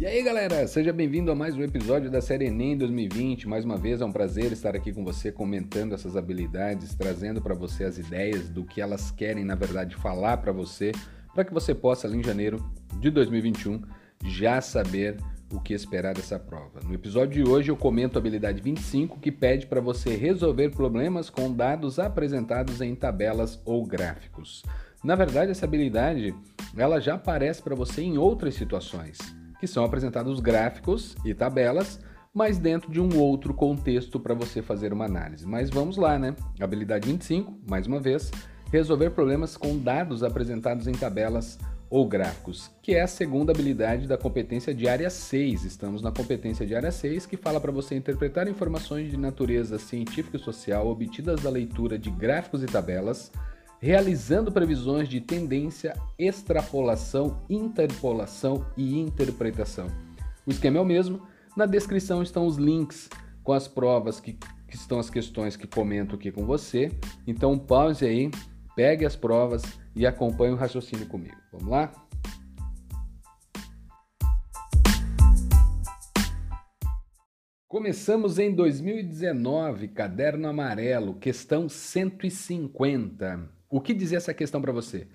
E aí galera, seja bem-vindo a mais um episódio da série Enem 2020. Mais uma vez é um prazer estar aqui com você comentando essas habilidades, trazendo para você as ideias do que elas querem, na verdade, falar para você, para que você possa ali em janeiro de 2021 já saber o que esperar dessa prova. No episódio de hoje eu comento a habilidade 25 que pede para você resolver problemas com dados apresentados em tabelas ou gráficos. Na verdade, essa habilidade ela já aparece para você em outras situações que são apresentados gráficos e tabelas, mas dentro de um outro contexto para você fazer uma análise. Mas vamos lá, né? Habilidade 25, mais uma vez, resolver problemas com dados apresentados em tabelas ou gráficos, que é a segunda habilidade da competência de área 6. Estamos na competência de área 6, que fala para você interpretar informações de natureza científica e social obtidas da leitura de gráficos e tabelas realizando previsões de tendência, extrapolação, interpolação e interpretação. O esquema é o mesmo, na descrição estão os links com as provas que, que estão as questões que comento aqui com você. Então pause aí, pegue as provas e acompanhe o raciocínio comigo. Vamos lá? Começamos em 2019, caderno amarelo, questão 150. O que dizer essa questão para você?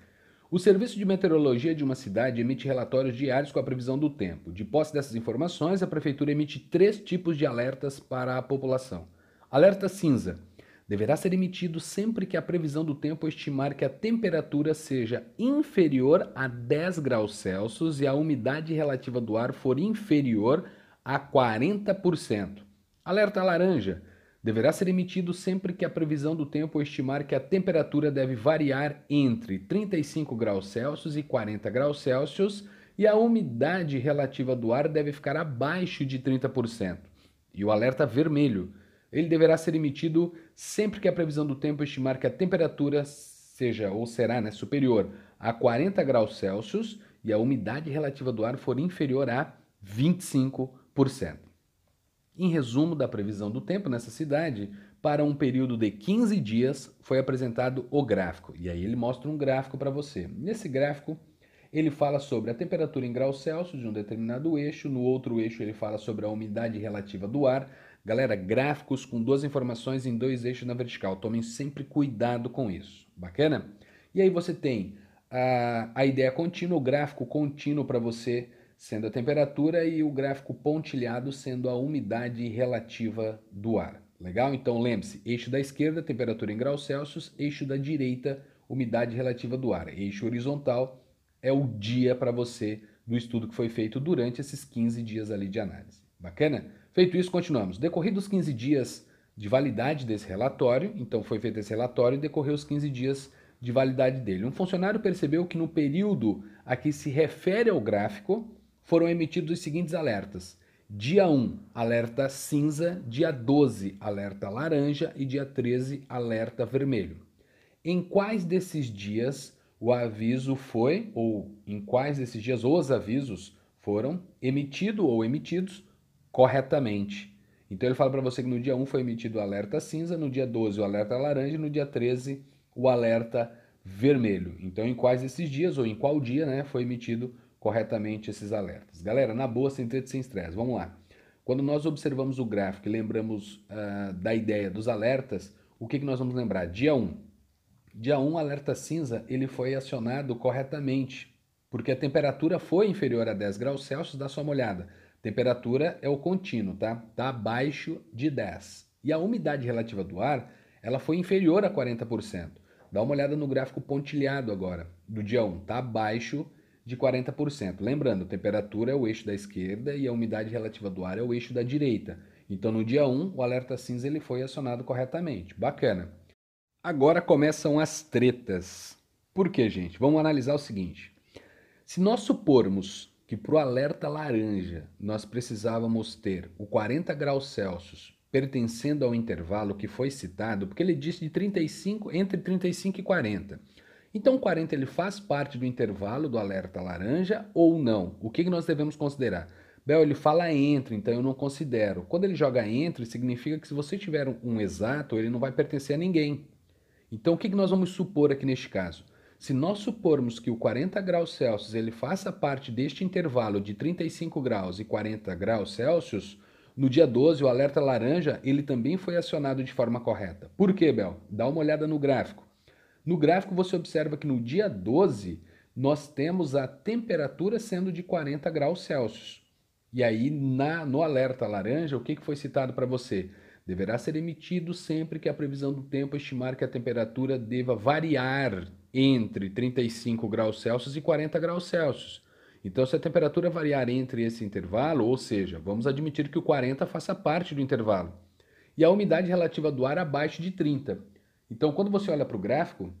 O Serviço de Meteorologia de uma cidade emite relatórios diários com a previsão do tempo. De posse dessas informações, a Prefeitura emite três tipos de alertas para a população. Alerta cinza. Deverá ser emitido sempre que a previsão do tempo estimar que a temperatura seja inferior a 10 graus Celsius e a umidade relativa do ar for inferior a 40%. Alerta laranja deverá ser emitido sempre que a previsão do tempo estimar que a temperatura deve variar entre 35 graus Celsius e 40 graus Celsius e a umidade relativa do ar deve ficar abaixo de 30%. E o alerta vermelho, ele deverá ser emitido sempre que a previsão do tempo estimar que a temperatura seja ou será né, superior a 40 graus Celsius e a umidade relativa do ar for inferior a 25%. Em resumo da previsão do tempo nessa cidade, para um período de 15 dias foi apresentado o gráfico. E aí ele mostra um gráfico para você. Nesse gráfico, ele fala sobre a temperatura em graus Celsius de um determinado eixo, no outro eixo ele fala sobre a umidade relativa do ar. Galera, gráficos com duas informações em dois eixos na vertical. Tomem sempre cuidado com isso. Bacana? E aí você tem a, a ideia contínua, o gráfico contínuo para você sendo a temperatura, e o gráfico pontilhado sendo a umidade relativa do ar. Legal? Então lembre-se: eixo da esquerda, temperatura em graus Celsius, eixo da direita, umidade relativa do ar. Eixo horizontal é o dia para você do estudo que foi feito durante esses 15 dias ali de análise. Bacana? Feito isso, continuamos. Decorridos 15 dias de validade desse relatório, então foi feito esse relatório e decorreu os 15 dias de validade dele. Um funcionário percebeu que no período a que se refere ao gráfico, foram emitidos os seguintes alertas. Dia 1, alerta cinza, dia 12, alerta laranja e dia 13, alerta vermelho. Em quais desses dias o aviso foi, ou em quais desses dias os avisos foram emitidos ou emitidos corretamente? Então ele fala para você que no dia 1 foi emitido o alerta cinza, no dia 12 o alerta laranja e no dia 13 o alerta vermelho. Então em quais desses dias ou em qual dia né, foi emitido corretamente esses alertas. Galera, na boa, sem treta, sem estresse, vamos lá. Quando nós observamos o gráfico e lembramos uh, da ideia dos alertas, o que, que nós vamos lembrar? Dia 1. Dia 1, alerta cinza, ele foi acionado corretamente, porque a temperatura foi inferior a 10 graus Celsius, dá só uma olhada. Temperatura é o contínuo, tá? Está abaixo de 10. E a umidade relativa do ar, ela foi inferior a 40%. Dá uma olhada no gráfico pontilhado agora, do dia 1. Está abaixo de 40%. Lembrando, temperatura é o eixo da esquerda e a umidade relativa do ar é o eixo da direita. Então, no dia 1, o alerta cinza ele foi acionado corretamente. Bacana. Agora começam as tretas. Por quê, gente? Vamos analisar o seguinte. Se nós supormos que para o alerta laranja nós precisávamos ter o 40 graus Celsius pertencendo ao intervalo que foi citado, porque ele disse de 35 entre 35 e 40. Então, 40 ele faz parte do intervalo do alerta laranja ou não? O que, que nós devemos considerar? Bel, ele fala entre, então eu não considero. Quando ele joga entre, significa que se você tiver um exato, ele não vai pertencer a ninguém. Então, o que, que nós vamos supor aqui neste caso? Se nós supormos que o 40 graus Celsius ele faça parte deste intervalo de 35 graus e 40 graus Celsius, no dia 12 o alerta laranja ele também foi acionado de forma correta. Por quê, Bel? Dá uma olhada no gráfico. No gráfico você observa que no dia 12 nós temos a temperatura sendo de 40 graus Celsius. E aí, na, no alerta laranja, o que, que foi citado para você? Deverá ser emitido sempre que a previsão do tempo estimar que a temperatura deva variar entre 35 graus Celsius e 40 graus Celsius. Então, se a temperatura variar entre esse intervalo, ou seja, vamos admitir que o 40 faça parte do intervalo, e a umidade relativa do ar abaixo de 30. Então, quando você olha para o gráfico,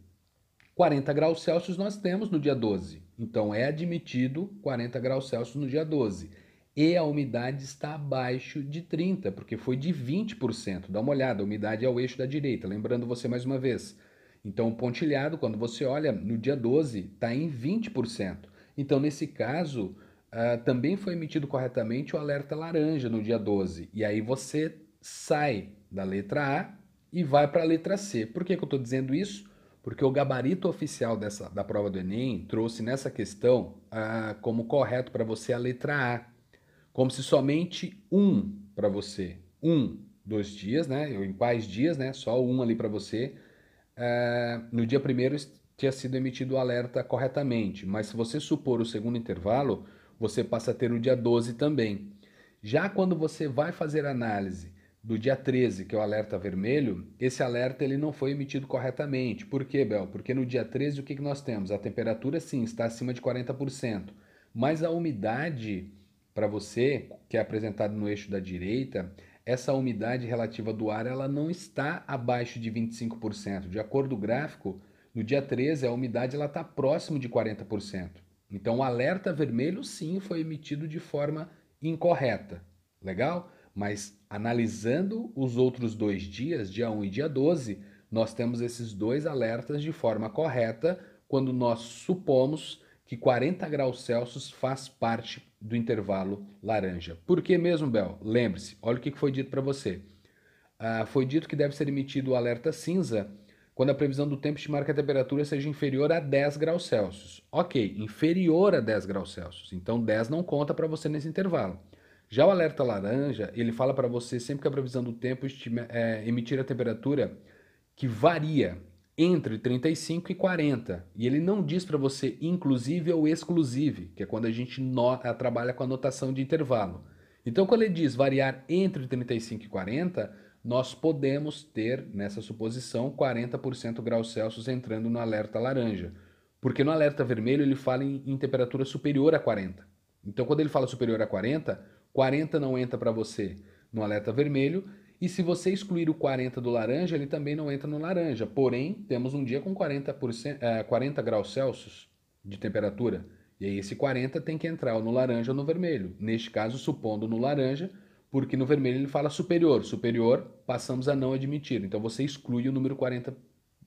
40 graus Celsius nós temos no dia 12. Então, é admitido 40 graus Celsius no dia 12 e a umidade está abaixo de 30, porque foi de 20%. Dá uma olhada, a umidade é o eixo da direita, lembrando você mais uma vez. Então, o pontilhado, quando você olha no dia 12, está em 20%. Então, nesse caso, uh, também foi emitido corretamente o alerta laranja no dia 12. E aí você sai da letra A e vai para a letra C. Por que, que eu estou dizendo isso? Porque o gabarito oficial dessa, da prova do Enem trouxe nessa questão uh, como correto para você a letra A como se somente um para você, um, dois dias, né? Em quais dias, né? Só um ali para você. Uh, no dia primeiro tinha sido emitido o alerta corretamente, mas se você supor o segundo intervalo, você passa a ter o dia 12 também. Já quando você vai fazer análise do dia 13, que é o alerta vermelho, esse alerta ele não foi emitido corretamente. Por quê, Bel? Porque no dia 13 o que, que nós temos? A temperatura sim está acima de 40%, mas a umidade para você, que é apresentado no eixo da direita, essa umidade relativa do ar ela não está abaixo de 25%. De acordo com o gráfico, no dia 13 a umidade está próximo de 40%. Então o alerta vermelho sim foi emitido de forma incorreta. Legal? Mas analisando os outros dois dias, dia 1 e dia 12, nós temos esses dois alertas de forma correta quando nós supomos que 40 graus Celsius faz parte do intervalo laranja. Por que mesmo, Bel? Lembre-se, olha o que foi dito para você. Ah, foi dito que deve ser emitido o alerta cinza quando a previsão do tempo estimar que a temperatura seja inferior a 10 graus Celsius. Ok, inferior a 10 graus Celsius. Então 10 não conta para você nesse intervalo. Já o alerta laranja, ele fala para você sempre que a previsão do tempo estima, é, emitir a temperatura que varia entre 35 e 40. E ele não diz para você inclusive ou exclusive, que é quando a gente no, eh, trabalha com a notação de intervalo. Então, quando ele diz variar entre 35 e 40, nós podemos ter, nessa suposição, 40% graus Celsius entrando no alerta laranja. Porque no alerta vermelho ele fala em, em temperatura superior a 40. Então, quando ele fala superior a 40, 40 não entra para você no alerta vermelho e se você excluir o 40 do laranja, ele também não entra no laranja. Porém, temos um dia com 40%, é, 40 graus Celsius de temperatura. E aí esse 40 tem que entrar no laranja ou no vermelho. Neste caso, supondo no laranja, porque no vermelho ele fala superior. Superior, passamos a não admitir. Então você exclui o número 40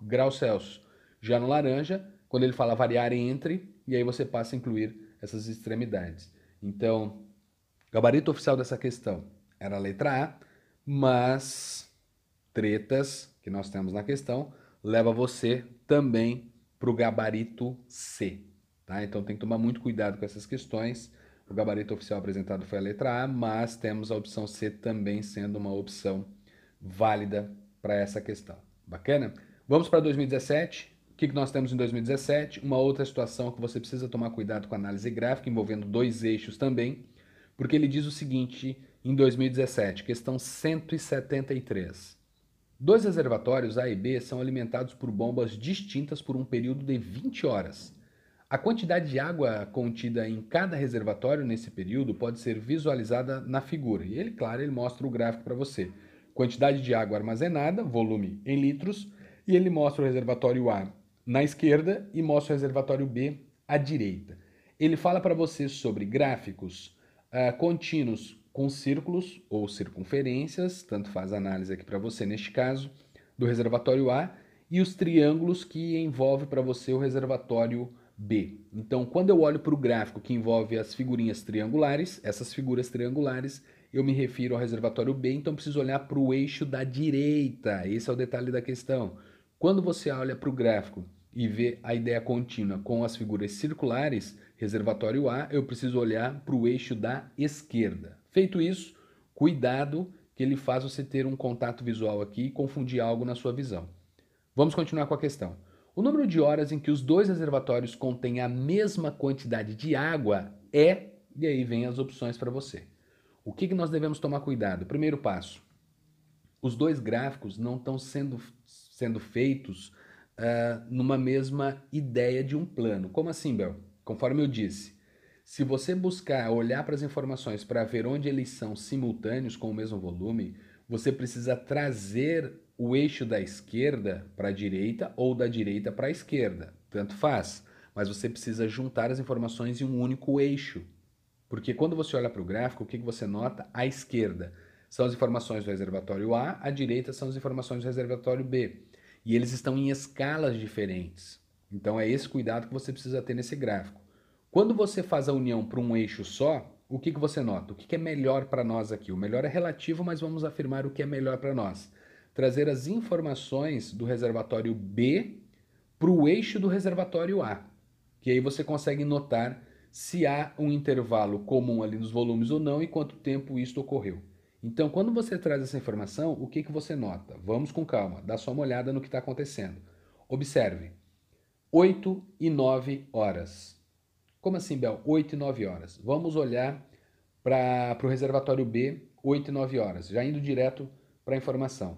graus Celsius. Já no laranja, quando ele fala variar entre, e aí você passa a incluir essas extremidades. Então, gabarito oficial dessa questão era a letra A mas tretas que nós temos na questão leva você também para o gabarito C. Tá? Então tem que tomar muito cuidado com essas questões. O gabarito oficial apresentado foi a letra A, mas temos a opção C também sendo uma opção válida para essa questão. Bacana? Vamos para 2017. O que, nós temos em 2017? Uma outra situação que você precisa tomar cuidado com a análise gráfica, envolvendo dois eixos também, porque ele diz o seguinte em 2017, questão 173. Dois reservatórios A e B são alimentados por bombas distintas por um período de 20 horas. A quantidade de água contida em cada reservatório nesse período pode ser visualizada na figura. E ele, claro, ele mostra o gráfico para você. Quantidade de água armazenada, volume em litros, e ele mostra o reservatório A na esquerda e mostra o reservatório B à direita. Ele fala para você sobre gráficos uh, contínuos com círculos ou circunferências, tanto faz a análise aqui para você neste caso, do reservatório A, e os triângulos que envolve para você o reservatório B. Então, quando eu olho para o gráfico que envolve as figurinhas triangulares, essas figuras triangulares, eu me refiro ao reservatório B, então preciso olhar para o eixo da direita. Esse é o detalhe da questão. Quando você olha para o gráfico e ver a ideia contínua com as figuras circulares, reservatório A, eu preciso olhar para o eixo da esquerda. Feito isso, cuidado que ele faz você ter um contato visual aqui e confundir algo na sua visão. Vamos continuar com a questão. O número de horas em que os dois reservatórios contêm a mesma quantidade de água é, e aí vem as opções para você. O que, que nós devemos tomar cuidado? Primeiro passo: os dois gráficos não estão sendo, sendo feitos uh, numa mesma ideia de um plano. Como assim, Bel? Conforme eu disse, se você buscar olhar para as informações para ver onde eles são simultâneos com o mesmo volume, você precisa trazer o eixo da esquerda para a direita ou da direita para a esquerda. Tanto faz. Mas você precisa juntar as informações em um único eixo. Porque quando você olha para o gráfico, o que, que você nota? À esquerda são as informações do reservatório A, à direita são as informações do reservatório B. E eles estão em escalas diferentes. Então é esse cuidado que você precisa ter nesse gráfico. Quando você faz a união para um eixo só, o que, que você nota? O que, que é melhor para nós aqui? O melhor é relativo, mas vamos afirmar o que é melhor para nós. Trazer as informações do reservatório B para o eixo do reservatório A. Que aí você consegue notar se há um intervalo comum ali nos volumes ou não e quanto tempo isto ocorreu. Então, quando você traz essa informação, o que, que você nota? Vamos com calma, dá só uma olhada no que está acontecendo. Observe, 8 e 9 horas. Como assim, Bel? 8 e 9 horas. Vamos olhar para o reservatório B, 8 e 9 horas, já indo direto para a informação.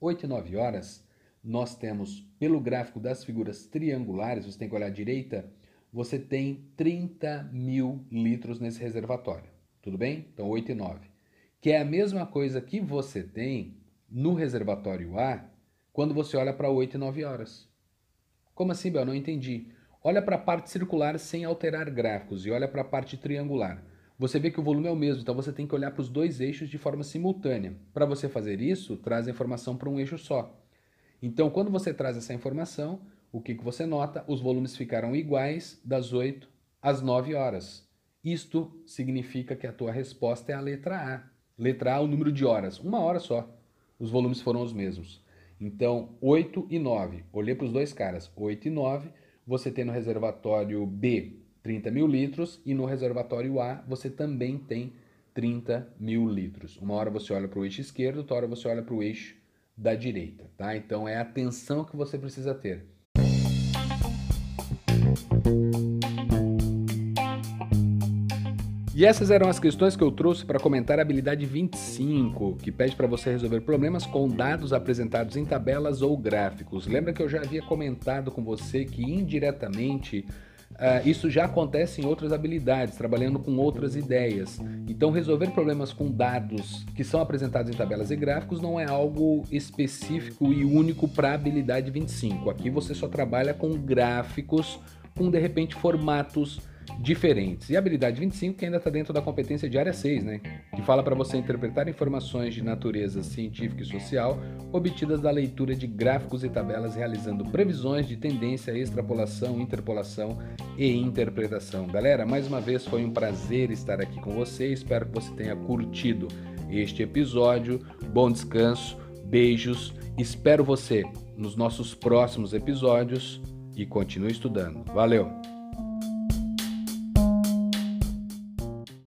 8 e 9 horas, nós temos, pelo gráfico das figuras triangulares, você tem que olhar à direita, você tem 30 mil litros nesse reservatório. Tudo bem? Então, 8 e 9. Que é a mesma coisa que você tem no reservatório A quando você olha para 8 e 9 horas. Como assim, Bel? Não entendi. Olha para a parte circular sem alterar gráficos e olha para a parte triangular. Você vê que o volume é o mesmo, então você tem que olhar para os dois eixos de forma simultânea. Para você fazer isso, traz a informação para um eixo só. Então, quando você traz essa informação, o que, que você nota? Os volumes ficaram iguais das 8 às 9 horas. Isto significa que a tua resposta é a letra A. Letra A, o número de horas, uma hora só. Os volumes foram os mesmos. Então, 8 e 9. Olhei para os dois caras, 8 e 9 você tem no reservatório B 30 mil litros e no reservatório A você também tem 30 mil litros. Uma hora você olha para o eixo esquerdo, outra hora você olha para o eixo da direita, tá? Então é a atenção que você precisa ter. E essas eram as questões que eu trouxe para comentar a habilidade 25, que pede para você resolver problemas com dados apresentados em tabelas ou gráficos. Lembra que eu já havia comentado com você que indiretamente Uh, isso já acontece em outras habilidades, trabalhando com outras ideias. Então, resolver problemas com dados que são apresentados em tabelas e gráficos não é algo específico e único para a habilidade 25. Aqui você só trabalha com gráficos, com de repente formatos diferentes. E a habilidade 25 que ainda está dentro da competência de área 6, né? Que fala para você interpretar informações de natureza científica e social obtidas da leitura de gráficos e tabelas realizando previsões de tendência, extrapolação, interpolação e interpretação. Galera, mais uma vez foi um prazer estar aqui com você. Espero que você tenha curtido este episódio. Bom descanso, beijos. Espero você nos nossos próximos episódios e continue estudando. Valeu!